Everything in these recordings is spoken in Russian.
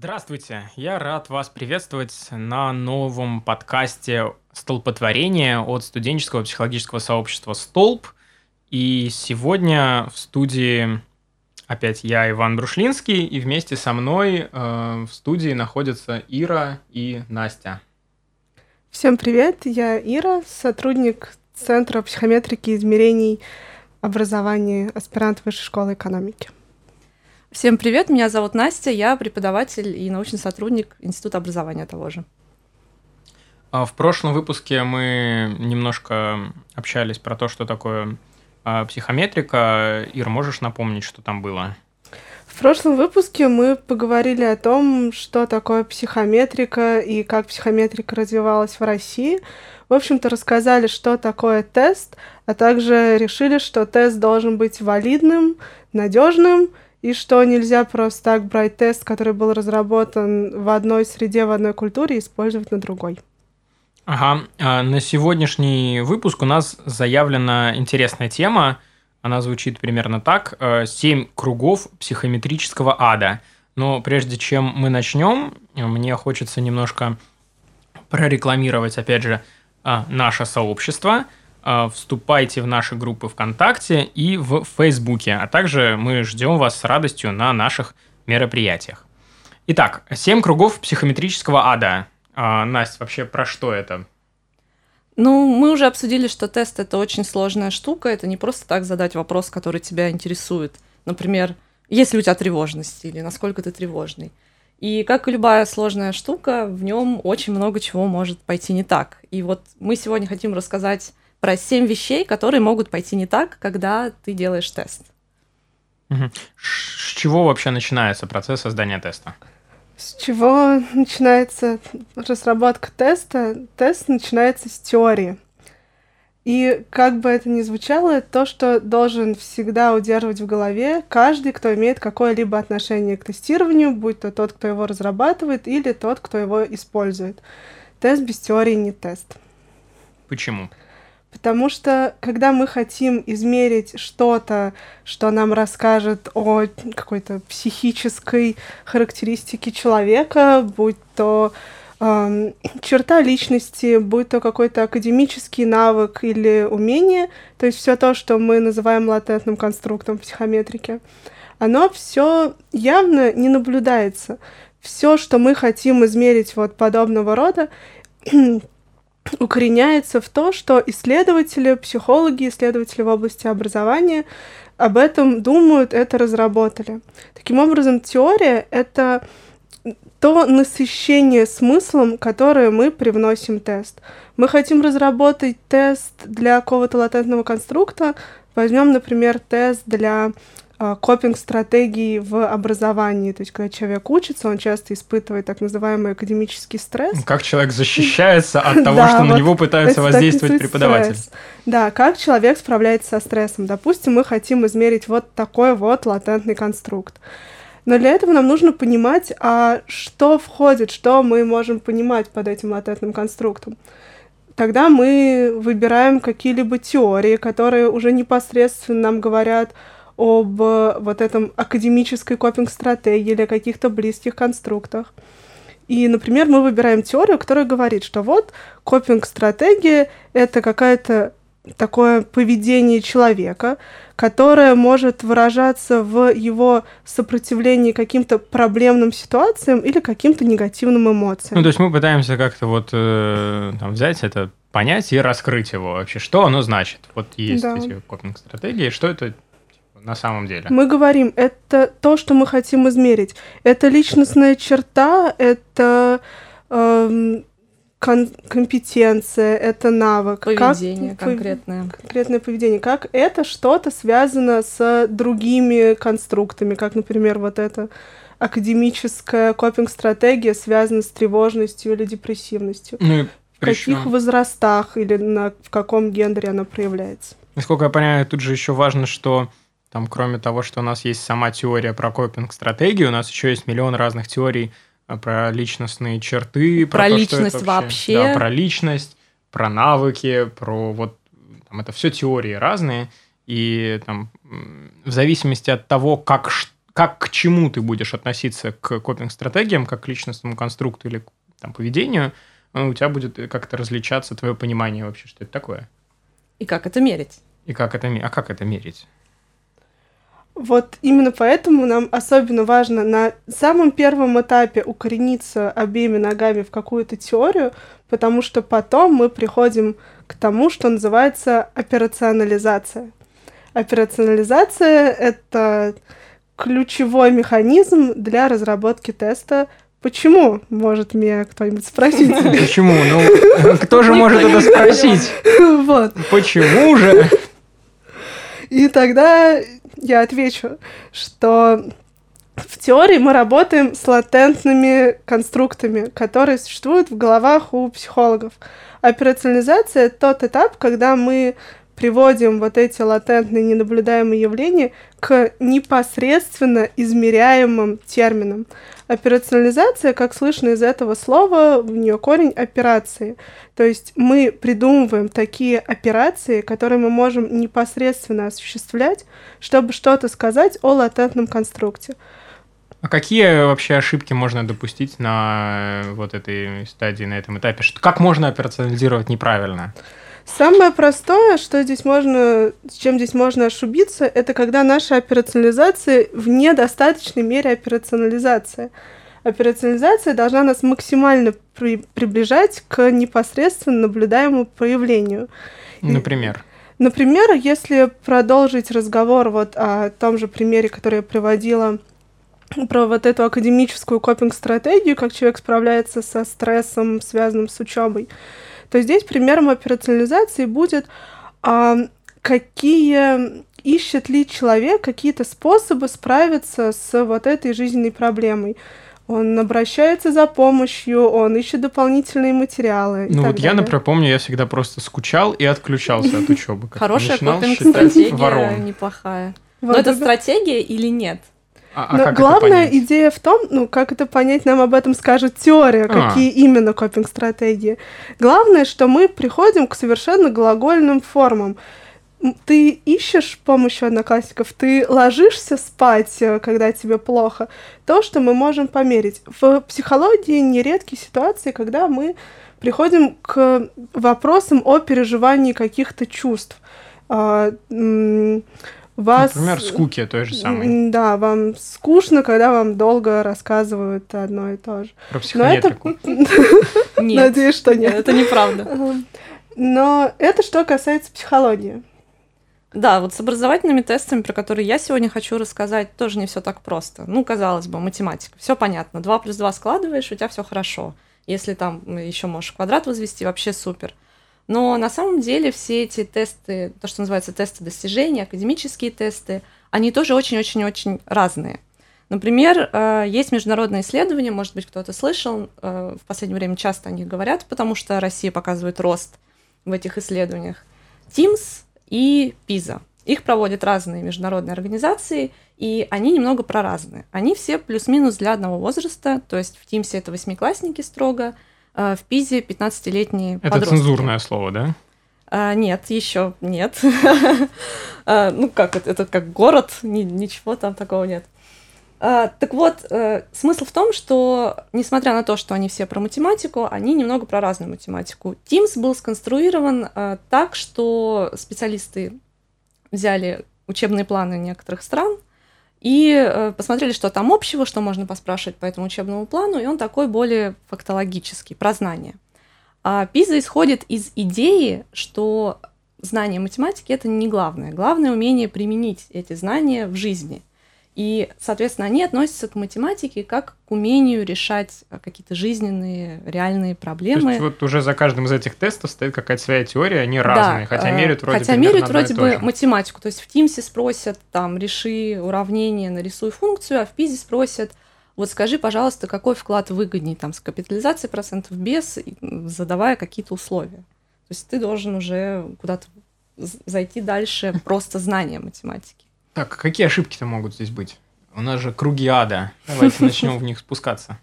Здравствуйте, я рад вас приветствовать на новом подкасте «Столпотворение» от студенческого психологического сообщества «Столб». И сегодня в студии опять я, Иван Брушлинский, и вместе со мной э, в студии находятся Ира и Настя. Всем привет, я Ира, сотрудник Центра психометрики и измерений образования, аспирант Высшей школы экономики. Всем привет, меня зовут Настя, я преподаватель и научный сотрудник Института образования того же. А в прошлом выпуске мы немножко общались про то, что такое а, психометрика. Ир, можешь напомнить, что там было? В прошлом выпуске мы поговорили о том, что такое психометрика и как психометрика развивалась в России. В общем-то, рассказали, что такое тест, а также решили, что тест должен быть валидным, надежным и что нельзя просто так брать тест, который был разработан в одной среде, в одной культуре, и использовать на другой. Ага, а на сегодняшний выпуск у нас заявлена интересная тема. Она звучит примерно так. Э, «Семь кругов психометрического ада». Но прежде чем мы начнем, мне хочется немножко прорекламировать, опять же, э, наше сообщество – а, вступайте в наши группы ВКонтакте и в Фейсбуке, а также мы ждем вас с радостью на наших мероприятиях. Итак, семь кругов психометрического ада. А, Настя, вообще про что это? Ну, мы уже обсудили, что тест это очень сложная штука. Это не просто так задать вопрос, который тебя интересует. Например, есть ли у тебя тревожность или насколько ты тревожный. И как и любая сложная штука, в нем очень много чего может пойти не так. И вот мы сегодня хотим рассказать про семь вещей, которые могут пойти не так, когда ты делаешь тест. С чего вообще начинается процесс создания теста? С чего начинается разработка теста? Тест начинается с теории. И как бы это ни звучало, то, что должен всегда удерживать в голове каждый, кто имеет какое-либо отношение к тестированию, будь то тот, кто его разрабатывает, или тот, кто его использует. Тест без теории не тест. Почему? Потому что, когда мы хотим измерить что-то, что нам расскажет о какой-то психической характеристике человека, будь то э, черта личности, будь то какой-то академический навык или умение, то есть все то, что мы называем латентным конструктом в психометрике, оно все явно не наблюдается. Все, что мы хотим измерить вот подобного рода, укореняется в то, что исследователи, психологи, исследователи в области образования об этом думают, это разработали. Таким образом, теория — это то насыщение смыслом, которое мы привносим тест. Мы хотим разработать тест для какого-то латентного конструкта, возьмем, например, тест для копинг-стратегии в образовании. То есть, когда человек учится, он часто испытывает так называемый академический стресс. Как человек защищается от того, что на него пытаются воздействовать преподаватель. Да, как человек справляется со стрессом. Допустим, мы хотим измерить вот такой вот латентный конструкт. Но для этого нам нужно понимать, а что входит, что мы можем понимать под этим латентным конструктом. Тогда мы выбираем какие-либо теории, которые уже непосредственно нам говорят об э, вот этом академической копинг-стратегии или каких-то близких конструктах. И, например, мы выбираем теорию, которая говорит, что вот копинг-стратегия — это какая-то такое поведение человека, которое может выражаться в его сопротивлении каким-то проблемным ситуациям или каким-то негативным эмоциям. Ну, то есть мы пытаемся как-то вот э, там, взять это понять и раскрыть его вообще. Что оно значит? Вот есть да. эти копинг-стратегии, что это на самом деле? Мы говорим, это то, что мы хотим измерить. Это личностная черта, это эм, кон- компетенция, это навык. Поведение как, конкретное. Конкретное поведение. Как это что-то связано с другими конструктами, как, например, вот это академическая копинг-стратегия связана с тревожностью или депрессивностью. Ну, в каких возрастах или на, в каком гендере она проявляется. Насколько я понимаю, тут же еще важно, что там, кроме того, что у нас есть сама теория про копинг-стратегии, у нас еще есть миллион разных теорий э, про личностные черты, про, про то, личность вообще, вообще. Да, про личность, про навыки, про вот там это все теории разные, и там в зависимости от того, как как к чему ты будешь относиться к копинг-стратегиям, как к личностному конструкту или там, поведению, у тебя будет как-то различаться твое понимание вообще, что это такое. И как это мерить? И как это, а как это мерить? Вот именно поэтому нам особенно важно на самом первом этапе укорениться обеими ногами в какую-то теорию, потому что потом мы приходим к тому, что называется операционализация. Операционализация — это ключевой механизм для разработки теста. Почему? Может меня кто-нибудь спросить. Почему? Ну, кто же может это спросить? Вот. Почему же? И тогда я отвечу, что в теории мы работаем с латентными конструктами, которые существуют в головах у психологов. Операционализация — тот этап, когда мы приводим вот эти латентные ненаблюдаемые явления к непосредственно измеряемым терминам. Операционализация, как слышно из этого слова, в нее корень операции. То есть мы придумываем такие операции, которые мы можем непосредственно осуществлять, чтобы что-то сказать о латентном конструкте. А какие вообще ошибки можно допустить на вот этой стадии, на этом этапе? Как можно операционализировать неправильно? Самое простое, что здесь можно, с чем здесь можно ошибиться, это когда наша операционализация в недостаточной мере операционализация. Операционализация должна нас максимально при, приближать к непосредственно наблюдаемому проявлению. Например? Например, если продолжить разговор вот о том же примере, который я приводила про вот эту академическую копинг-стратегию, как человек справляется со стрессом, связанным с учебой то здесь примером операционализации будет, а, какие ищет ли человек какие-то способы справиться с вот этой жизненной проблемой. Он обращается за помощью, он ищет дополнительные материалы. Ну вот далее. я, например, помню, я всегда просто скучал и отключался от учебы. Хорошая копинг-стратегия, неплохая. Но это стратегия или нет? А, а Но главная идея в том, ну, как это понять, нам об этом скажет теория, а. какие именно копинг-стратегии. Главное, что мы приходим к совершенно глагольным формам. Ты ищешь помощью одноклассников, ты ложишься спать, э, когда тебе плохо. То, что мы можем померить. В психологии нередкие ситуации, когда мы приходим к вопросам о переживании каких-то чувств. Вас... Например, скуки той же самой. Да, вам скучно, когда вам долго рассказывают одно и то же. Про психометрику. Нет. Надеюсь, что нет. Это неправда. Но это что касается психологии. Да, вот с образовательными тестами, про которые я сегодня хочу рассказать, тоже не все так просто. Ну, казалось бы, математика. Все понятно. 2 плюс 2 складываешь, у тебя все хорошо. Если там еще можешь квадрат возвести, вообще супер. Но на самом деле все эти тесты, то, что называется тесты достижения, академические тесты, они тоже очень-очень-очень разные. Например, э, есть международные исследования, может быть, кто-то слышал, э, в последнее время часто о них говорят, потому что Россия показывает рост в этих исследованиях. TIMSS и PISA. Их проводят разные международные организации, и они немного проразные. Они все плюс-минус для одного возраста, то есть в TIMSS это восьмиклассники строго, в Пизе 15-летние Это подростки. цензурное слово, да? А, нет, еще нет. а, ну как, это, это как город, ни, ничего там такого нет. А, так вот, э, смысл в том, что, несмотря на то, что они все про математику, они немного про разную математику. Teams был сконструирован э, так, что специалисты взяли учебные планы некоторых стран, и э, посмотрели, что там общего, что можно поспрашивать по этому учебному плану, и он такой более фактологический, про знания. А ПИЗа исходит из идеи, что знание математики это не главное. Главное умение применить эти знания в жизни. И, соответственно, они относятся к математике как к умению решать э, какие-то жизненные, реальные проблемы. То есть вот уже за каждым из этих тестов стоит какая-то своя теория, они да, разные, хотя э, меряют вроде Хотя меряют вроде бы математику. То есть в Тимсе спросят, там, реши уравнение, нарисуй функцию, а в Пизе спросят, вот скажи, пожалуйста, какой вклад выгоднее, там, с капитализацией процентов без, задавая какие-то условия. То есть ты должен уже куда-то зайти дальше просто знания математики. Так, какие ошибки-то могут здесь быть? У нас же круги ада. Давайте начнем в них спускаться.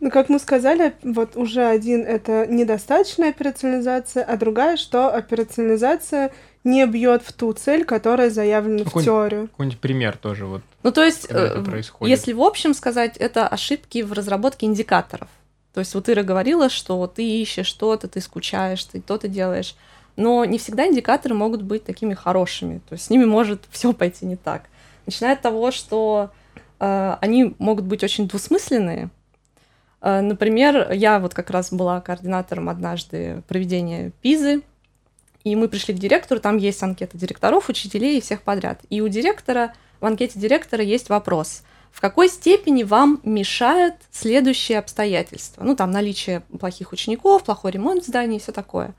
Ну, как мы сказали, вот уже один — это недостаточная операционализация, а другая, что операционализация не бьет в ту цель, которая заявлена в теорию. Какой-нибудь пример тоже вот. Ну то есть, э, если в общем сказать, это ошибки в разработке индикаторов. То есть вот Ира говорила, что ты ищешь что-то, ты скучаешь, ты то-то делаешь. Но не всегда индикаторы могут быть такими хорошими. То есть с ними может все пойти не так. Начиная от того, что э, они могут быть очень двусмысленные. Э, например, я вот как раз была координатором однажды проведения ПИЗы, и мы пришли к директору, там есть анкета директоров, учителей и всех подряд. И у директора, в анкете директора есть вопрос, в какой степени вам мешает следующие обстоятельства? Ну, там наличие плохих учеников, плохой ремонт в здании и все такое.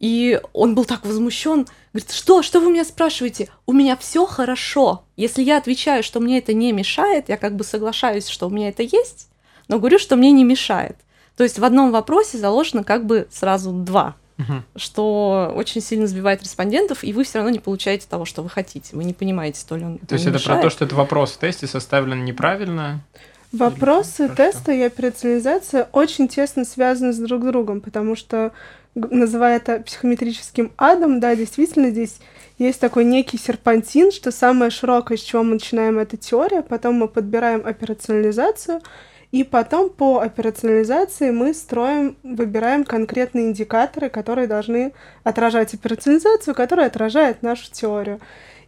И он был так возмущен, говорит, что, что вы меня спрашиваете? У меня все хорошо. Если я отвечаю, что мне это не мешает, я как бы соглашаюсь, что у меня это есть, но говорю, что мне не мешает. То есть в одном вопросе заложено как бы сразу два угу. что очень сильно сбивает респондентов, и вы все равно не получаете того, что вы хотите. Вы не понимаете, то ли он. То есть это мешает. про то, что это вопрос в тесте составлен неправильно. Вопросы Или теста и операционализация очень тесно связаны с друг другом, потому что, называя это психометрическим адом, да, действительно здесь есть такой некий серпантин, что самое широкое, с чего мы начинаем, это теория, потом мы подбираем операционализацию, и потом по операционализации мы строим, выбираем конкретные индикаторы, которые должны отражать операционализацию, которая отражает нашу теорию.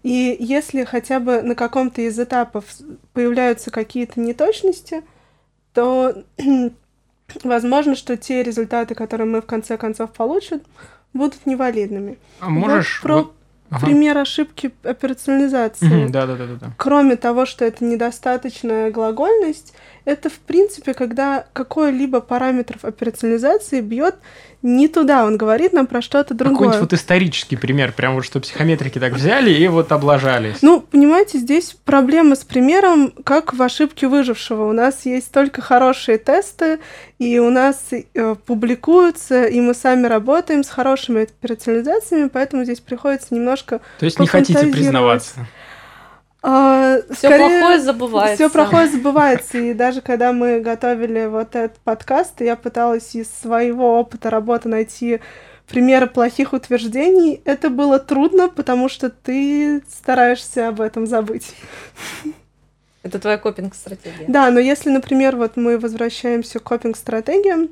И если хотя бы на каком-то из этапов появляются какие-то неточности, то возможно, что те результаты, которые мы в конце концов получим, будут невалидными. А можешь про вот ага. пример ошибки операционализации. Да, да, да, да. Кроме того, что это недостаточная глагольность, это в принципе, когда какой-либо параметр операционализации бьет не туда, он говорит нам про что-то другое. Какой-нибудь вот исторический пример, прям вот что психометрики так взяли и вот облажались. Ну, понимаете, здесь проблема с примером, как в ошибке выжившего. У нас есть только хорошие тесты, и у нас э, публикуются, и мы сами работаем с хорошими операционализациями, поэтому здесь приходится немножко То есть не хотите признаваться? А, все плохое забывается. Все плохое забывается. И даже когда мы готовили вот этот подкаст, я пыталась из своего опыта работы найти примеры плохих утверждений. Это было трудно, потому что ты стараешься об этом забыть. Это твоя копинг-стратегия. Да, но если, например, вот мы возвращаемся к копинг-стратегиям,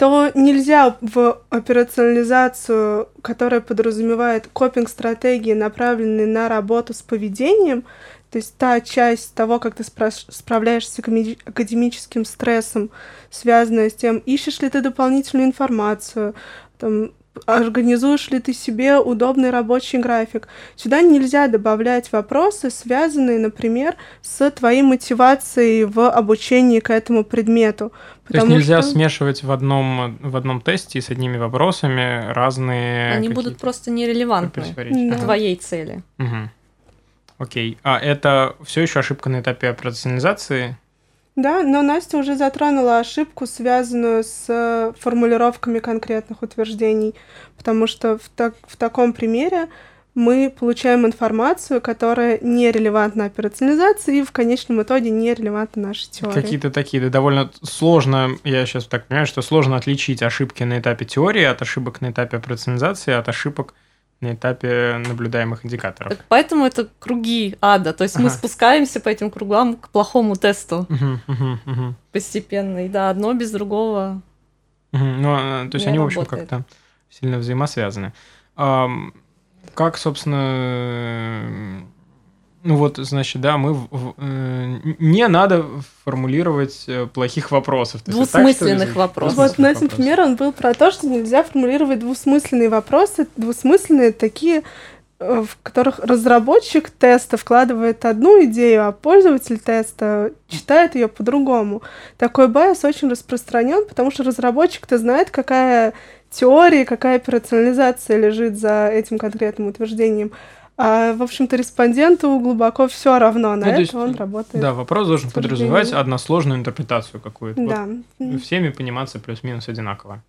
то нельзя в операционализацию, которая подразумевает копинг-стратегии, направленные на работу с поведением, то есть та часть того, как ты справляешься с академическим стрессом, связанная с тем, ищешь ли ты дополнительную информацию, там, организуешь ли ты себе удобный рабочий график. Сюда нельзя добавлять вопросы, связанные, например, с твоей мотивацией в обучении к этому предмету. То есть нельзя что... смешивать в одном, в одном тесте с одними вопросами разные... Они будут просто нерелевантны да. твоей цели. Угу. Окей. А это все еще ошибка на этапе операционализации? Да, но Настя уже затронула ошибку, связанную с э, формулировками конкретных утверждений, потому что в, так, в таком примере мы получаем информацию, которая не релевантна операционализации и в конечном итоге не релевантна нашей теории. Какие-то такие, да, довольно сложно, я сейчас так понимаю, что сложно отличить ошибки на этапе теории от ошибок на этапе операционализации, от ошибок на этапе наблюдаемых индикаторов. Так поэтому это круги ада. То есть ага. мы спускаемся по этим кругам к плохому тесту угу, угу, угу. постепенно. И да, одно без другого. Угу. Ну, а, то есть они, работает. в общем, как-то сильно взаимосвязаны. Как, собственно, ну вот, значит, да, мы в, э, не надо формулировать э, плохих вопросов. Двусмысленных так, вопросов. Вот на этом пример он был про то, что нельзя формулировать двусмысленные вопросы. Двусмысленные такие, э, в которых разработчик теста вкладывает одну идею, а пользователь теста читает ее по-другому. Такой bias очень распространен, потому что разработчик-то знает, какая теория, какая операционализация лежит за этим конкретным утверждением. А, в общем-то, респонденту глубоко все равно на ну, это, есть, он работает. Да, вопрос должен подразумевать односложную интерпретацию какую-то. Да. Вот всеми пониматься плюс-минус одинаково.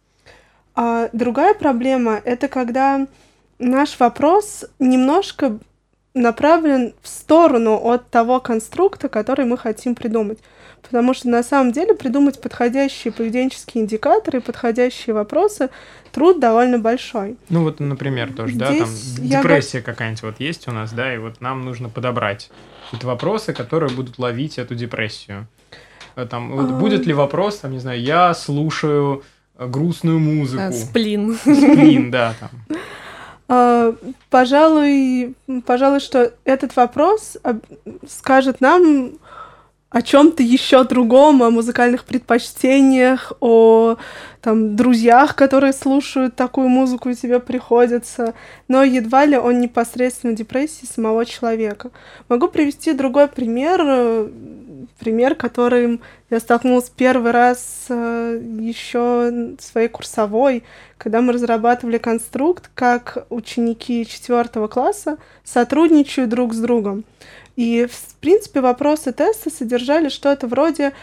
А другая проблема это когда наш вопрос немножко направлен в сторону от того конструкта, который мы хотим придумать. Потому что на самом деле придумать подходящие поведенческие индикаторы, подходящие вопросы труд довольно большой. Ну вот, например, тоже, Здесь да, там депрессия я... какая-нибудь вот есть у нас, да, и вот нам нужно подобрать какие-то вопросы, которые будут ловить эту депрессию. Э, там, вот а... будет ли вопрос, там, не знаю, я слушаю грустную музыку. А, сплин. Сплин, да, там. А, пожалуй, пожалуй, что этот вопрос скажет нам о чем-то еще другом, о музыкальных предпочтениях, о там, друзьях, которые слушают такую музыку и тебе приходится, но едва ли он непосредственно депрессии самого человека. Могу привести другой пример, пример, которым я столкнулась первый раз э, еще своей курсовой, когда мы разрабатывали конструкт, как ученики четвертого класса сотрудничают друг с другом. И, в принципе, вопросы теста содержали что-то вроде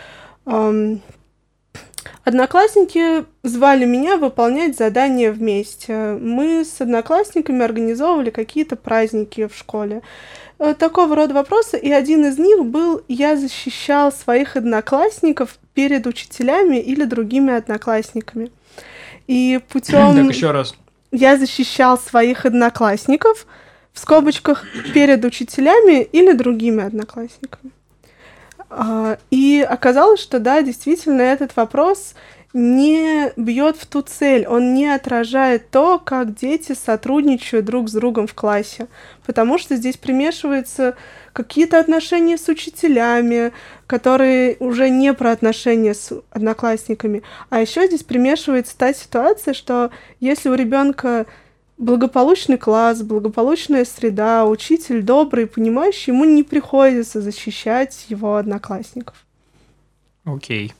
эм, Одноклассники звали меня выполнять задания вместе. Мы с одноклассниками организовывали какие-то праздники в школе. Э, такого рода вопросы, и один из них был «Я защищал своих одноклассников перед учителями или другими одноклассниками». И путем... Так, еще раз. Я защищал своих одноклассников – в скобочках перед учителями или другими одноклассниками. А, и оказалось, что да, действительно, этот вопрос не бьет в ту цель, он не отражает то, как дети сотрудничают друг с другом в классе, потому что здесь примешиваются какие-то отношения с учителями, которые уже не про отношения с одноклассниками, а еще здесь примешивается та ситуация, что если у ребенка благополучный класс, благополучная среда, учитель добрый, понимающий, ему не приходится защищать его одноклассников. Окей.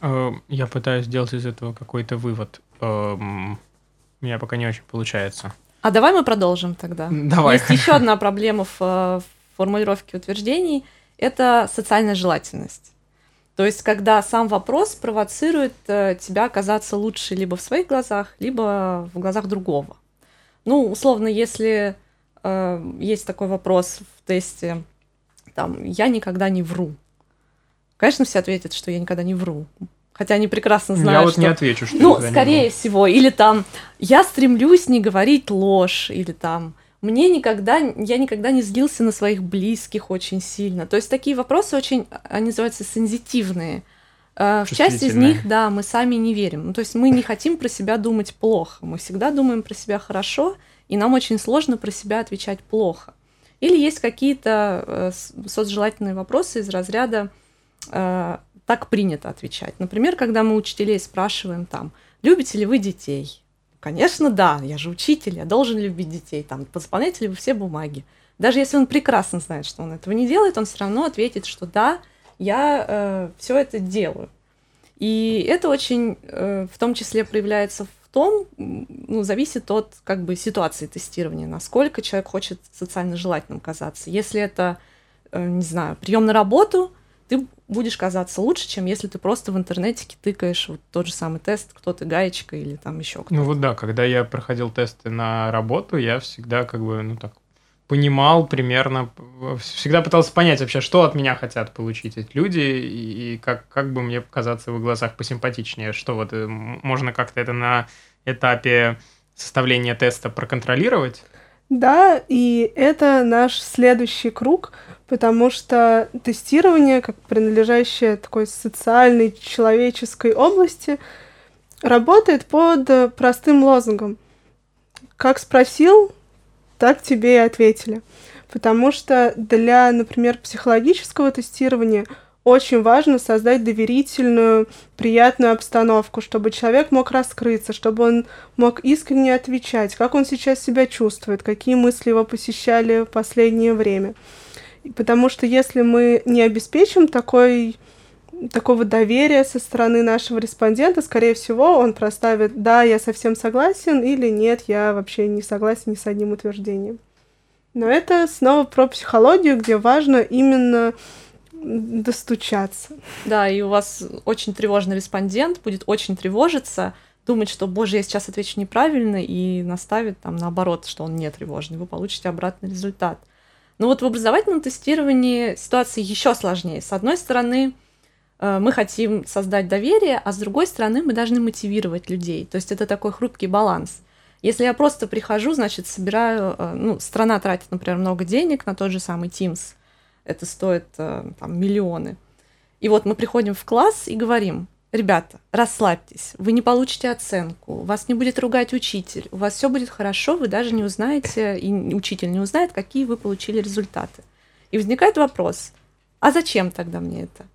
Okay. Э, я пытаюсь сделать из этого какой-то вывод. Эм, у меня пока не очень получается. А давай мы продолжим тогда. Давай. Есть еще одна проблема в э, формулировке утверждений – это социальная желательность. То есть, когда сам вопрос провоцирует э, тебя оказаться лучше либо в своих глазах, либо в глазах другого. Ну, условно, если э, есть такой вопрос в тесте, там, я никогда не вру. Конечно, все ответят, что я никогда не вру. Хотя они прекрасно знают, Я вот что... не отвечу, что Ну, скорее всего. Или там, я стремлюсь не говорить ложь. Или там, мне никогда, я никогда не злился на своих близких очень сильно. То есть такие вопросы очень, они называются сензитивные. Э, в часть из них, да, мы сами не верим. Ну, то есть мы не хотим про себя думать плохо. Мы всегда думаем про себя хорошо, и нам очень сложно про себя отвечать плохо. Или есть какие-то э, соцжелательные вопросы из разряда э, «так принято отвечать». Например, когда мы учителей спрашиваем там «любите ли вы детей?» Конечно, да, я же учитель, я должен любить детей, там, заполняете ли вы все бумаги. Даже если он прекрасно знает, что он этого не делает, он все равно ответит, что да, я э, все это делаю. И это очень, э, в том числе, проявляется в том, ну, зависит от как бы ситуации тестирования, насколько человек хочет социально желательным казаться. Если это, э, не знаю, прием на работу, ты будешь казаться лучше, чем если ты просто в интернете тыкаешь вот тот же самый тест, кто ты гаечка или там еще кто-то. Ну вот да, когда я проходил тесты на работу, я всегда как бы, ну так, понимал примерно, всегда пытался понять вообще, что от меня хотят получить эти люди, и как, как бы мне показаться в их глазах посимпатичнее, что вот э, можно как-то это на этапе составления теста проконтролировать. Да, и это наш следующий круг, потому что тестирование, как принадлежащее такой социальной, человеческой области, работает под простым лозунгом. Как спросил, так тебе и ответили. Потому что для, например, психологического тестирования очень важно создать доверительную, приятную обстановку, чтобы человек мог раскрыться, чтобы он мог искренне отвечать, как он сейчас себя чувствует, какие мысли его посещали в последнее время. Потому что если мы не обеспечим такой, такого доверия со стороны нашего респондента, скорее всего, он проставит «да, я совсем согласен» или «нет, я вообще не согласен ни с одним утверждением». Но это снова про психологию, где важно именно достучаться. Да, и у вас очень тревожный респондент будет очень тревожиться, думать, что, боже, я сейчас отвечу неправильно, и наставит там наоборот, что он не тревожный. Вы получите обратный результат. Но вот в образовательном тестировании ситуация еще сложнее. С одной стороны, мы хотим создать доверие, а с другой стороны, мы должны мотивировать людей. То есть это такой хрупкий баланс. Если я просто прихожу, значит, собираю, э, ну, страна тратит, например, много денег на тот же самый Teams, это стоит э, там, миллионы. И вот мы приходим в класс и говорим, ребята, расслабьтесь, вы не получите оценку, вас не будет ругать учитель, у вас все будет хорошо, вы даже не узнаете, и учитель не узнает, какие вы получили результаты. И возникает вопрос, а зачем тогда мне это?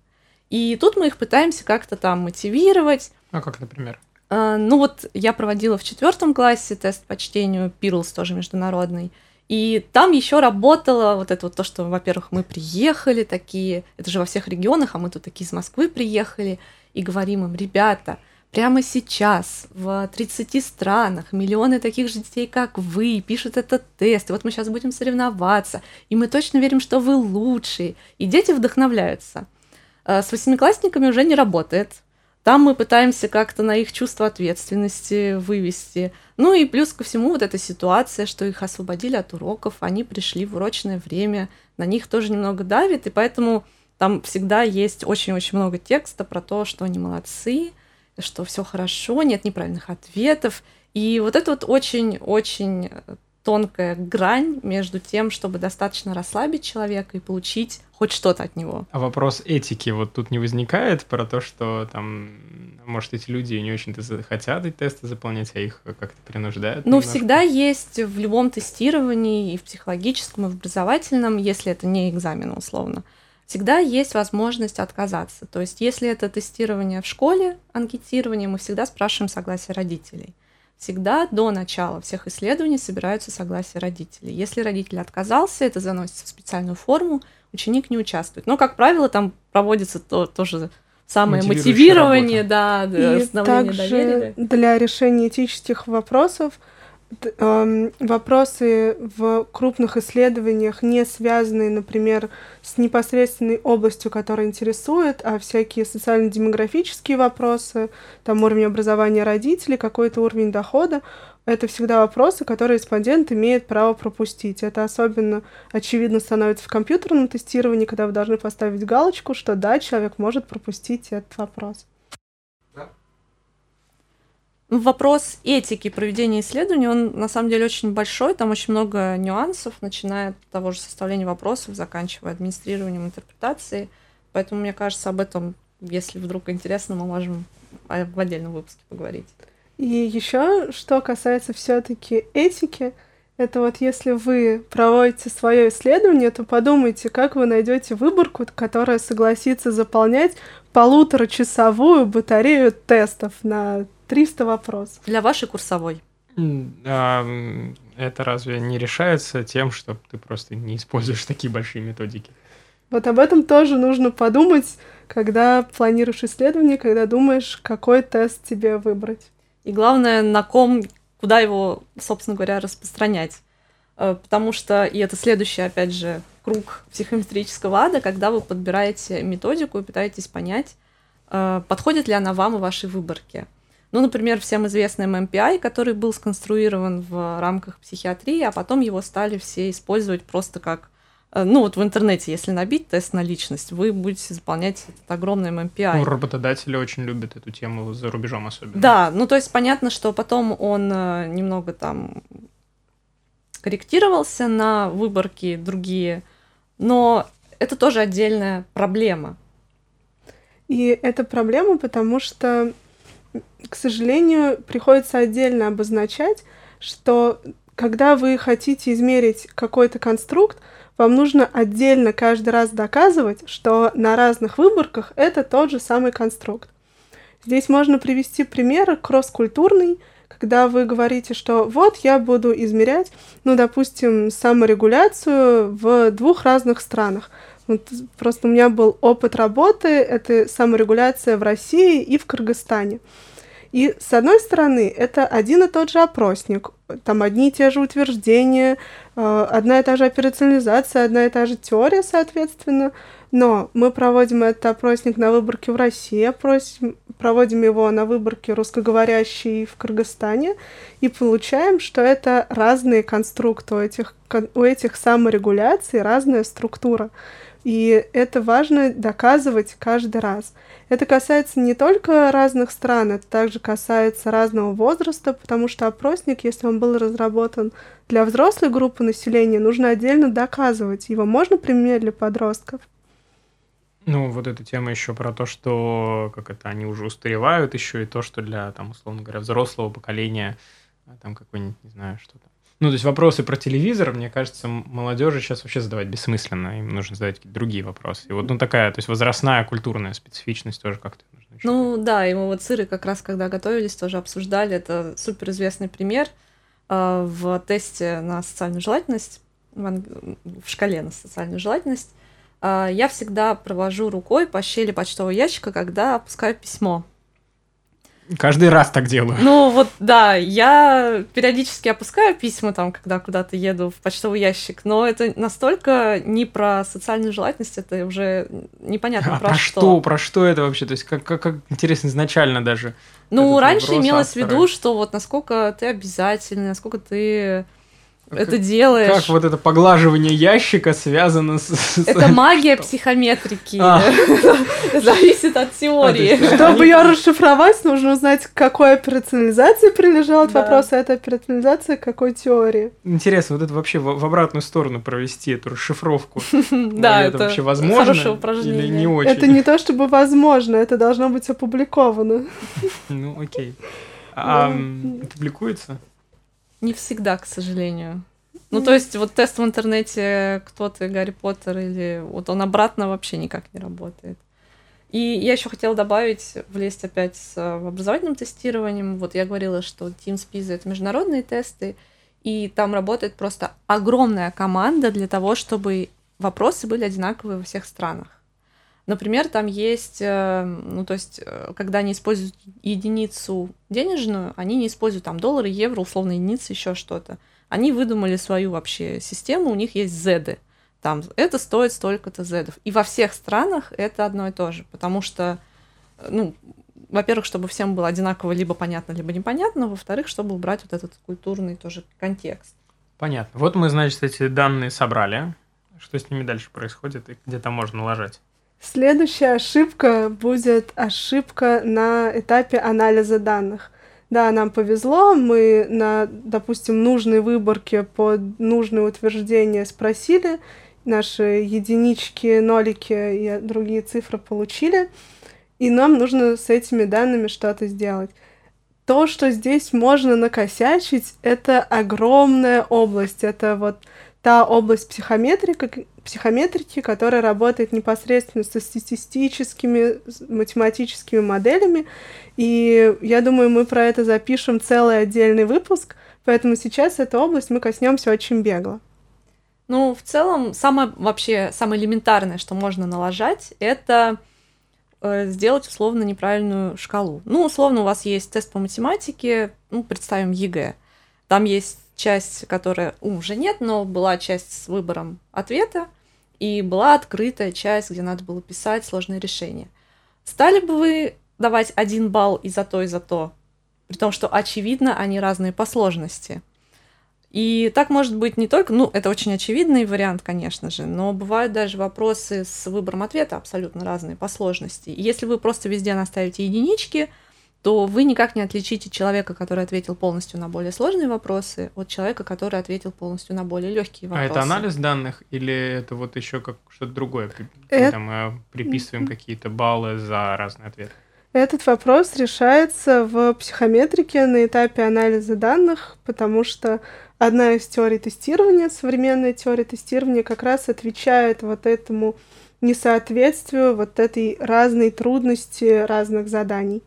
И тут мы их пытаемся как-то там мотивировать. А как, например? А, ну вот я проводила в четвертом классе тест по чтению, Пирлс тоже международный. И там еще работало вот это вот то, что, во-первых, мы приехали такие, это же во всех регионах, а мы тут такие из Москвы приехали, и говорим им, ребята, прямо сейчас в 30 странах миллионы таких же детей, как вы, пишут этот тест, и вот мы сейчас будем соревноваться, и мы точно верим, что вы лучшие. И дети вдохновляются. А с восьмиклассниками уже не работает, там мы пытаемся как-то на их чувство ответственности вывести. Ну и плюс ко всему вот эта ситуация, что их освободили от уроков, они пришли в урочное время, на них тоже немного давит, и поэтому там всегда есть очень-очень много текста про то, что они молодцы, что все хорошо, нет неправильных ответов. И вот это вот очень-очень тонкая грань между тем, чтобы достаточно расслабить человека и получить хоть что-то от него. А вопрос этики вот тут не возникает про то, что там, может, эти люди не очень-то хотят эти тесты заполнять, а их как-то принуждают? Ну, немножко? всегда есть в любом тестировании, и в психологическом, и в образовательном, если это не экзамен условно, всегда есть возможность отказаться. То есть, если это тестирование в школе, анкетирование, мы всегда спрашиваем согласие родителей всегда до начала всех исследований собираются согласия родителей. Если родитель отказался, это заносится в специальную форму, ученик не участвует. Но, как правило, там проводится то, тоже самое мотивирование, да, И также доверия. для решения этических вопросов вопросы в крупных исследованиях, не связанные, например, с непосредственной областью, которая интересует, а всякие социально-демографические вопросы, там уровень образования родителей, какой-то уровень дохода, это всегда вопросы, которые респондент имеет право пропустить. Это особенно очевидно становится в компьютерном тестировании, когда вы должны поставить галочку, что да, человек может пропустить этот вопрос. Вопрос этики проведения исследований, он на самом деле очень большой, там очень много нюансов, начиная от того же составления вопросов, заканчивая администрированием интерпретации. Поэтому, мне кажется, об этом, если вдруг интересно, мы можем в отдельном выпуске поговорить. И еще, что касается все-таки этики, это вот если вы проводите свое исследование, то подумайте, как вы найдете выборку, которая согласится заполнять полуторачасовую батарею тестов на 300 вопросов. Для вашей курсовой. А, это разве не решается тем, что ты просто не используешь такие большие методики? Вот об этом тоже нужно подумать, когда планируешь исследование, когда думаешь, какой тест тебе выбрать. И главное, на ком, куда его, собственно говоря, распространять. Э, потому что, и это следующий, опять же, круг психометрического ада, когда вы подбираете методику и пытаетесь понять, э, подходит ли она вам и вашей выборке. Ну, например, всем известный MMPI, который был сконструирован в рамках психиатрии, а потом его стали все использовать просто как э, ну вот в интернете, если набить тест на личность, вы будете заполнять этот огромный MMPI. Ну, работодатели очень любят эту тему за рубежом особенно. Да, ну то есть понятно, что потом он э, немного там корректировался на выборки другие, но это тоже отдельная проблема. И это проблема, потому что к сожалению, приходится отдельно обозначать, что когда вы хотите измерить какой-то конструкт, вам нужно отдельно каждый раз доказывать, что на разных выборках это тот же самый конструкт. Здесь можно привести пример кросс-культурный, когда вы говорите, что вот я буду измерять, ну, допустим, саморегуляцию в двух разных странах. Вот просто у меня был опыт работы, это саморегуляция в России и в Кыргызстане. И с одной стороны, это один и тот же опросник, там одни и те же утверждения, э, одна и та же операционализация, одна и та же теория, соответственно, Но мы проводим этот опросник на выборке в России, опросим, проводим его на выборке русскоговорящей в Кыргызстане и получаем, что это разные конструкты у этих, у этих саморегуляций, разная структура. И это важно доказывать каждый раз. Это касается не только разных стран, это также касается разного возраста, потому что опросник, если он был разработан для взрослой группы населения, нужно отдельно доказывать. Его можно применять для подростков. Ну, вот эта тема еще про то, что как это они уже устаревают, еще и то, что для, там, условно говоря, взрослого поколения, а, там какой-нибудь, не знаю, что-то. Ну, то есть вопросы про телевизор, мне кажется, молодежи сейчас вообще задавать бессмысленно, им нужно задать какие-то другие вопросы. И вот, ну, такая, то есть возрастная культурная специфичность тоже как-то учитывать. Ну, да, и мы вот сыры как раз, когда готовились, тоже обсуждали, это суперизвестный пример э, в тесте на социальную желательность, в, в шкале на социальную желательность, а, я всегда провожу рукой по щели почтового ящика, когда опускаю письмо. Каждый раз так делаю. Ну вот, да, я периодически опускаю письма там, когда куда-то еду в почтовый ящик, но это настолько не про социальную желательность, это уже непонятно а про, про что. что. Про что это вообще? То есть как, как, как интересно изначально даже. Ну, раньше имелось в виду, что вот насколько ты обязательный, насколько ты это как, делаешь. Как вот это поглаживание ящика связано с... Это магия психометрики. А. Зависит от теории. А, Чтобы ее расшифровать, нужно узнать, к какой операционализации прилежал вопрос, а эта операционализация к какой теории. Интересно, вот это вообще в, обратную сторону провести, эту расшифровку. Да, это, вообще возможно. Или не очень? Это не то, чтобы возможно, это должно быть опубликовано. Ну, окей. А публикуется? Не всегда, к сожалению. Ну, то есть, вот тест в интернете, кто ты, Гарри Поттер, или вот он обратно вообще никак не работает. И я еще хотела добавить, влезть опять с образовательным тестированием. Вот я говорила, что Teams PISA — это международные тесты, и там работает просто огромная команда для того, чтобы вопросы были одинаковые во всех странах. Например, там есть, э, ну, то есть, э, когда они используют единицу денежную, они не используют там доллары, евро, условно единицы, еще что-то. Они выдумали свою вообще систему, у них есть зеды. Там это стоит столько-то зедов. И во всех странах это одно и то же, потому что, ну, во-первых, чтобы всем было одинаково либо понятно, либо непонятно, во-вторых, чтобы убрать вот этот культурный тоже контекст. Понятно. Вот мы, значит, эти данные собрали. Что с ними дальше происходит и где-то можно ложать? Следующая ошибка будет ошибка на этапе анализа данных. Да, нам повезло, мы на, допустим, нужной выборке под нужное утверждение спросили, наши единички, нолики и другие цифры получили, и нам нужно с этими данными что-то сделать. То, что здесь можно накосячить, это огромная область. Это вот та область психометрики, психометрики, которая работает непосредственно со статистическими, математическими моделями. И я думаю, мы про это запишем целый отдельный выпуск, поэтому сейчас эту область мы коснемся очень бегло. Ну, в целом, самое вообще самое элементарное, что можно налажать, это э, сделать условно неправильную шкалу. Ну, условно, у вас есть тест по математике, ну, представим ЕГЭ. Там есть часть, которая уже нет, но была часть с выбором ответа, и была открытая часть, где надо было писать сложные решения. Стали бы вы давать один балл и за то, и за то, при том, что, очевидно, они разные по сложности. И так может быть не только, ну, это очень очевидный вариант, конечно же, но бывают даже вопросы с выбором ответа абсолютно разные по сложности. Если вы просто везде наставите единички, то вы никак не отличите человека, который ответил полностью на более сложные вопросы, от человека, который ответил полностью на более легкие вопросы. А это анализ данных или это вот еще как что-то другое? Это... Мы приписываем какие-то баллы за разные ответы? Этот вопрос решается в психометрике на этапе анализа данных, потому что одна из теорий тестирования, современная теория тестирования, как раз отвечает вот этому несоответствию, вот этой разной трудности разных заданий.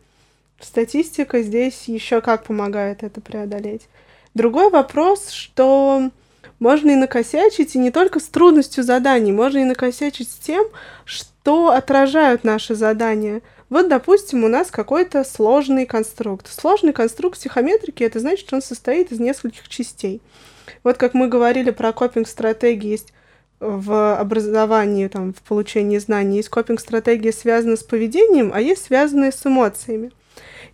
Статистика здесь еще как помогает это преодолеть. Другой вопрос, что можно и накосячить, и не только с трудностью заданий, можно и накосячить с тем, что отражают наши задания. Вот, допустим, у нас какой-то сложный конструкт. Сложный конструкт психометрики, это значит, что он состоит из нескольких частей. Вот как мы говорили про копинг-стратегии, есть в образовании, там, в получении знаний. Есть копинг-стратегии, связанные с поведением, а есть связанные с эмоциями.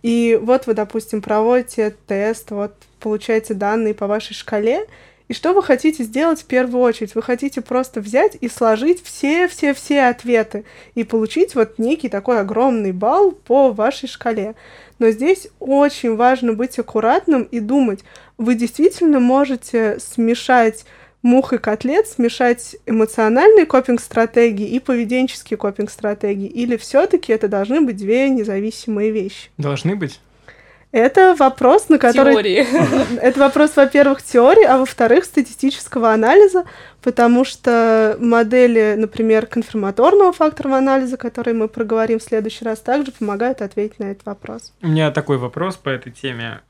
И вот вы, допустим, проводите тест, вот получаете данные по вашей шкале, и что вы хотите сделать в первую очередь? Вы хотите просто взять и сложить все-все-все ответы и получить вот некий такой огромный балл по вашей шкале. Но здесь очень важно быть аккуратным и думать, вы действительно можете смешать мух и котлет смешать эмоциональные копинг-стратегии и поведенческие копинг-стратегии? Или все-таки это должны быть две независимые вещи? Должны быть. Это вопрос, на который... Теории. Это вопрос, во-первых, теории, а во-вторых, статистического анализа, потому что модели, например, конфирматорного факторного анализа, который мы проговорим в следующий раз, также помогают ответить на этот вопрос. У меня такой вопрос по этой теме.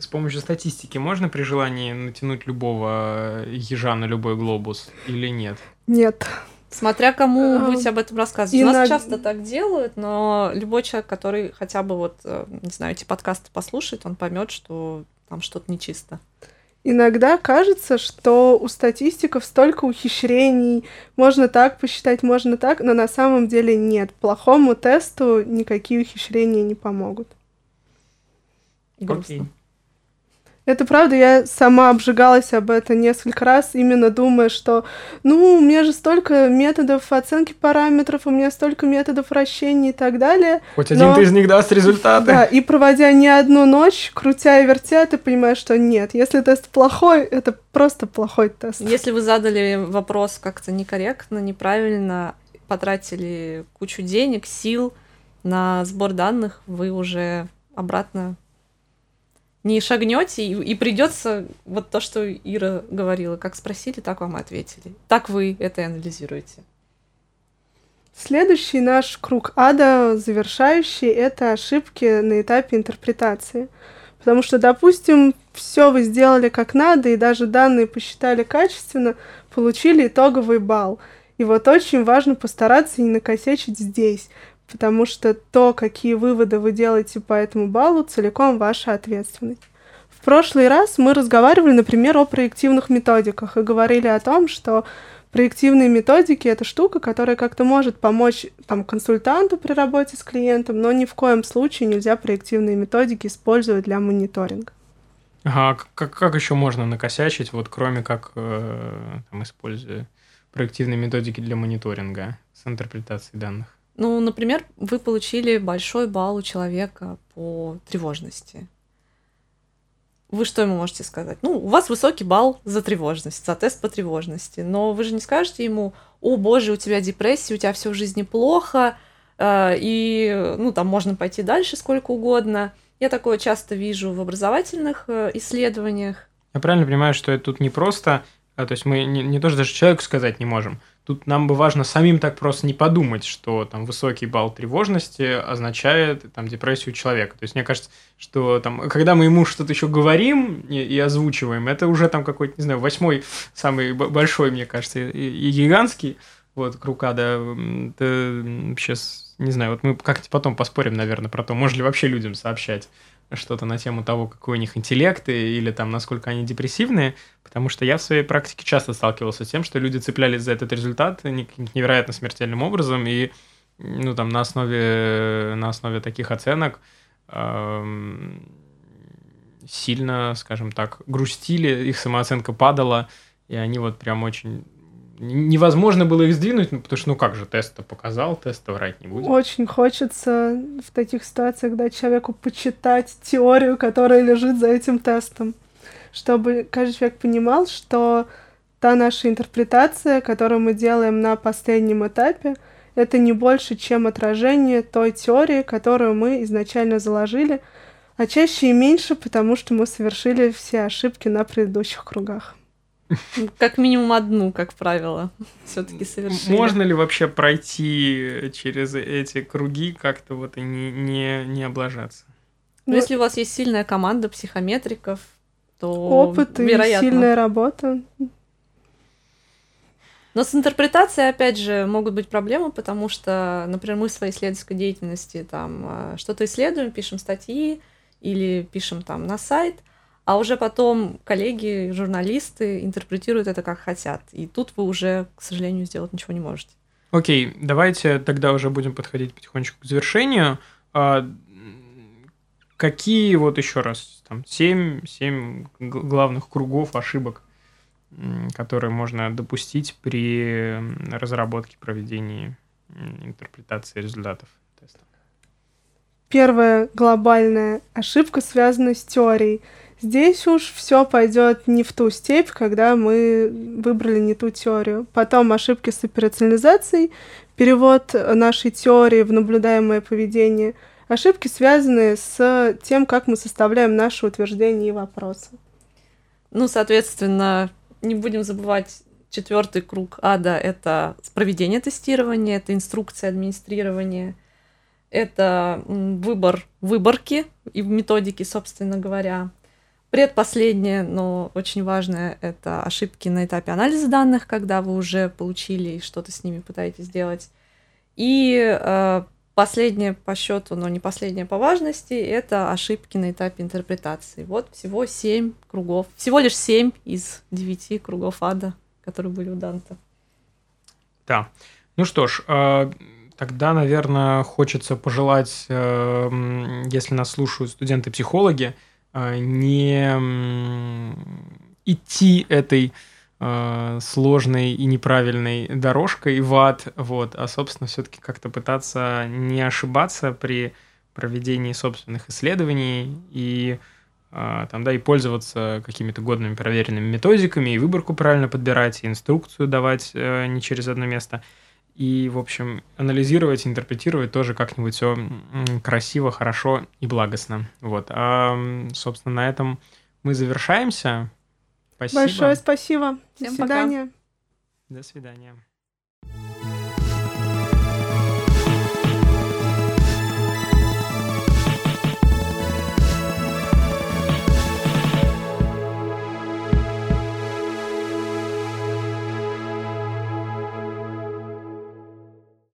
С помощью статистики можно при желании натянуть любого ежа на любой глобус или нет? Нет. Смотря кому А, будете об этом рассказывать. У нас часто так делают, но любой человек, который хотя бы вот, э, не знаю, эти подкасты послушает, он поймет, что там что-то нечисто. Иногда кажется, что у статистиков столько ухищрений, можно так посчитать, можно так, но на самом деле нет. Плохому тесту никакие ухищрения не помогут. Грустно. Окей. Это правда, я сама обжигалась об это несколько раз, именно думая, что, ну, у меня же столько методов оценки параметров, у меня столько методов вращения и так далее. Хоть Но- один из них даст результаты. Да, и проводя не одну ночь, крутя и вертя, ты понимаешь, что нет, если тест плохой, это просто плохой тест. Если вы задали вопрос как-то некорректно, неправильно, потратили кучу денег, сил на сбор данных, вы уже обратно не шагнете, и, и придется вот то, что Ира говорила, как спросили, так вам и ответили. Так вы это и анализируете. Следующий наш круг ада, завершающий, это ошибки на этапе интерпретации. Потому что, допустим, все вы сделали как надо, и даже данные посчитали качественно, получили итоговый балл. И вот очень важно постараться не накосячить здесь, потому что то, какие выводы вы делаете по этому баллу, целиком ваша ответственность. В прошлый раз мы разговаривали, например, о проективных методиках и говорили о том, что проективные методики — это штука, которая как-то может помочь там, консультанту при работе с клиентом, но ни в коем случае нельзя проективные методики использовать для мониторинга. А как, как еще можно накосячить, вот кроме как э, там, используя проективные методики для мониторинга с интерпретацией данных? Ну, например, вы получили большой балл у человека по тревожности. Вы что ему можете сказать? Ну, у вас высокий балл за тревожность, за тест по тревожности. Но вы же не скажете ему, о боже, у тебя депрессия, у тебя все в жизни плохо, э, и, ну, там можно пойти дальше сколько угодно. Я такое часто вижу в образовательных э, исследованиях. Я правильно понимаю, что это тут не просто, а, то есть мы не, не то, что даже человеку сказать не можем. Тут нам бы важно самим так просто не подумать, что там высокий балл тревожности означает там депрессию человека. То есть мне кажется, что там, когда мы ему что-то еще говорим и, и озвучиваем, это уже там какой-то, не знаю, восьмой, самый большой, мне кажется, и, и гигантский, вот, круг ада. Это сейчас, не знаю, вот мы как-то потом поспорим, наверное, про то, можно ли вообще людям сообщать что-то на тему того, какой у них интеллект или там насколько они депрессивные, потому что я в своей практике часто сталкивался с тем, что люди цеплялись за этот результат невероятно смертельным образом и ну там на основе на основе таких оценок эм, сильно, скажем так, грустили, их самооценка падала, и они вот прям очень невозможно было их сдвинуть, ну, потому что ну как же тест-то показал, тест-то врать не будет. Очень хочется в таких ситуациях дать человеку почитать теорию, которая лежит за этим тестом, чтобы каждый человек понимал, что та наша интерпретация, которую мы делаем на последнем этапе, это не больше, чем отражение той теории, которую мы изначально заложили, а чаще и меньше, потому что мы совершили все ошибки на предыдущих кругах. Как минимум одну, как правило, все-таки совершили. Можно ли вообще пройти через эти круги как-то вот и не, не, не облажаться? Но если у вас есть сильная команда психометриков, то Опыт и вероятно. сильная работа. Но с интерпретацией, опять же, могут быть проблемы, потому что, например, мы в своей исследовательской деятельности там э, что-то исследуем, пишем статьи или пишем там на сайт, а уже потом коллеги, журналисты интерпретируют это как хотят. И тут вы уже, к сожалению, сделать ничего не можете. Окей, давайте тогда уже будем подходить потихонечку к завершению. А, какие вот еще раз, там, семь, семь главных кругов ошибок, которые можно допустить при разработке, проведении интерпретации результатов теста? Первая глобальная ошибка связана с теорией. Здесь уж все пойдет не в ту степь, когда мы выбрали не ту теорию. Потом ошибки с операционализацией, перевод нашей теории в наблюдаемое поведение. Ошибки, связанные с тем, как мы составляем наши утверждения и вопросы. Ну, соответственно, не будем забывать четвертый круг ада — это проведение тестирования, это инструкция администрирования, это выбор выборки и методики, собственно говоря. Предпоследнее, но очень важное, это ошибки на этапе анализа данных, когда вы уже получили и что-то с ними пытаетесь сделать. И э, последнее по счету, но не последнее по важности, это ошибки на этапе интерпретации. Вот всего семь кругов, всего лишь семь из девяти кругов ада, которые были у Данта. Да. Ну что ж, э, тогда, наверное, хочется пожелать, э, если нас слушают студенты-психологи, а, не идти этой а, сложной и неправильной дорожкой в ад, вот, а, собственно, все-таки как-то пытаться не ошибаться при проведении собственных исследований и там, да, и пользоваться какими-то годными проверенными методиками, и выборку правильно подбирать, и инструкцию давать э, не через одно место – и, в общем, анализировать, интерпретировать тоже как-нибудь все красиво, хорошо и благостно. Вот. А, собственно, на этом мы завершаемся. Спасибо. Большое спасибо. Всем До свидания. Пока. До свидания.